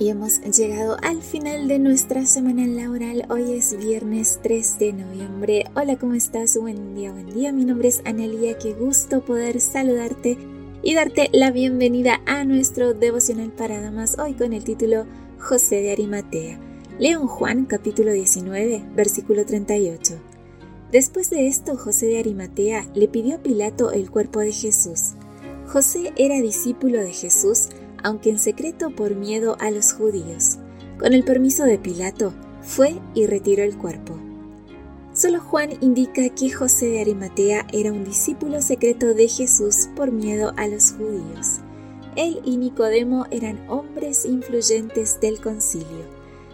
Y hemos llegado al final de nuestra semana laboral. Hoy es viernes 3 de noviembre. Hola, ¿cómo estás? Buen día, buen día. Mi nombre es Anelia. Qué gusto poder saludarte y darte la bienvenida a nuestro devocional para damas. Hoy con el título José de Arimatea. Leo en Juan capítulo 19, versículo 38. Después de esto, José de Arimatea le pidió a Pilato el cuerpo de Jesús. José era discípulo de Jesús aunque en secreto por miedo a los judíos. Con el permiso de Pilato, fue y retiró el cuerpo. Solo Juan indica que José de Arimatea era un discípulo secreto de Jesús por miedo a los judíos. Él y Nicodemo eran hombres influyentes del concilio.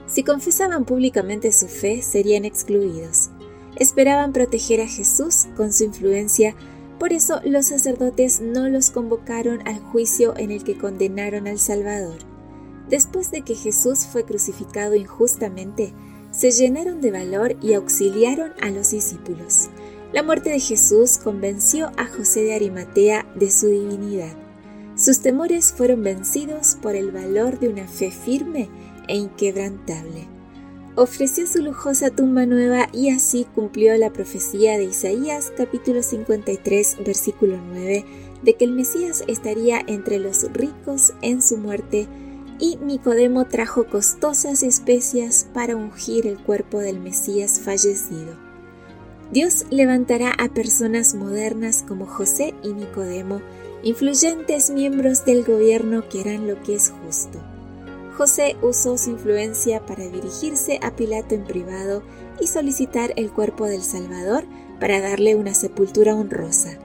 Si confesaban públicamente su fe, serían excluidos. Esperaban proteger a Jesús con su influencia por eso los sacerdotes no los convocaron al juicio en el que condenaron al Salvador. Después de que Jesús fue crucificado injustamente, se llenaron de valor y auxiliaron a los discípulos. La muerte de Jesús convenció a José de Arimatea de su divinidad. Sus temores fueron vencidos por el valor de una fe firme e inquebrantable ofreció su lujosa tumba nueva y así cumplió la profecía de Isaías capítulo 53 versículo 9 de que el Mesías estaría entre los ricos en su muerte y Nicodemo trajo costosas especias para ungir el cuerpo del Mesías fallecido. Dios levantará a personas modernas como José y Nicodemo, influyentes miembros del gobierno que harán lo que es justo. José usó su influencia para dirigirse a Pilato en privado y solicitar el cuerpo del Salvador para darle una sepultura honrosa.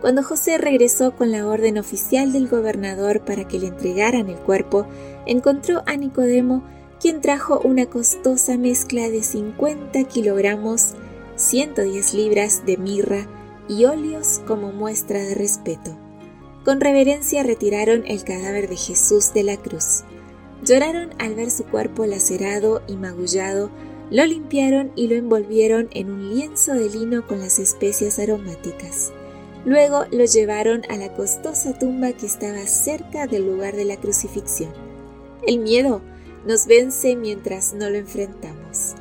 Cuando José regresó con la orden oficial del gobernador para que le entregaran el cuerpo, encontró a Nicodemo, quien trajo una costosa mezcla de 50 kilogramos, 110 libras de mirra y óleos como muestra de respeto. Con reverencia retiraron el cadáver de Jesús de la cruz. Lloraron al ver su cuerpo lacerado y magullado, lo limpiaron y lo envolvieron en un lienzo de lino con las especias aromáticas. Luego lo llevaron a la costosa tumba que estaba cerca del lugar de la crucifixión. El miedo nos vence mientras no lo enfrentamos.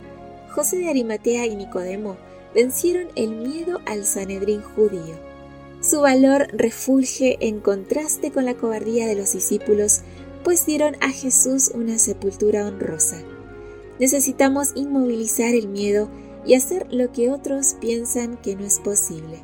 José de Arimatea y Nicodemo vencieron el miedo al Sanedrín judío. Su valor refulge en contraste con la cobardía de los discípulos pues dieron a Jesús una sepultura honrosa. Necesitamos inmovilizar el miedo y hacer lo que otros piensan que no es posible.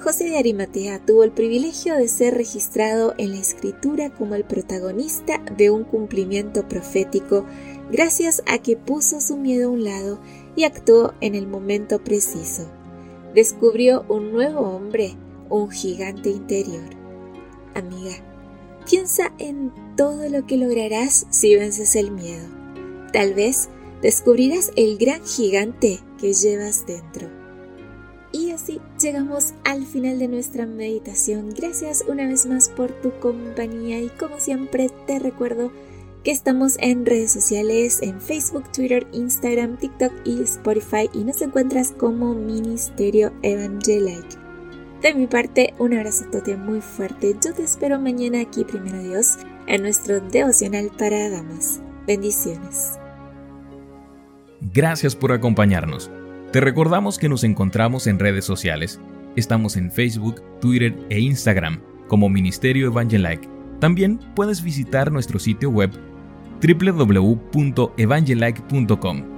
José de Arimatea tuvo el privilegio de ser registrado en la escritura como el protagonista de un cumplimiento profético gracias a que puso su miedo a un lado y actuó en el momento preciso. Descubrió un nuevo hombre, un gigante interior. Amiga, Piensa en todo lo que lograrás si vences el miedo. Tal vez descubrirás el gran gigante que llevas dentro. Y así llegamos al final de nuestra meditación. Gracias una vez más por tu compañía y como siempre te recuerdo que estamos en redes sociales en Facebook, Twitter, Instagram, TikTok y Spotify y nos encuentras como Ministerio Evangelique. De mi parte, un abrazo tote muy fuerte. Yo te espero mañana aquí, primero Dios, en nuestro devocional para damas. Bendiciones. Gracias por acompañarnos. Te recordamos que nos encontramos en redes sociales. Estamos en Facebook, Twitter e Instagram como Ministerio Evangelike. También puedes visitar nuestro sitio web www.evangelike.com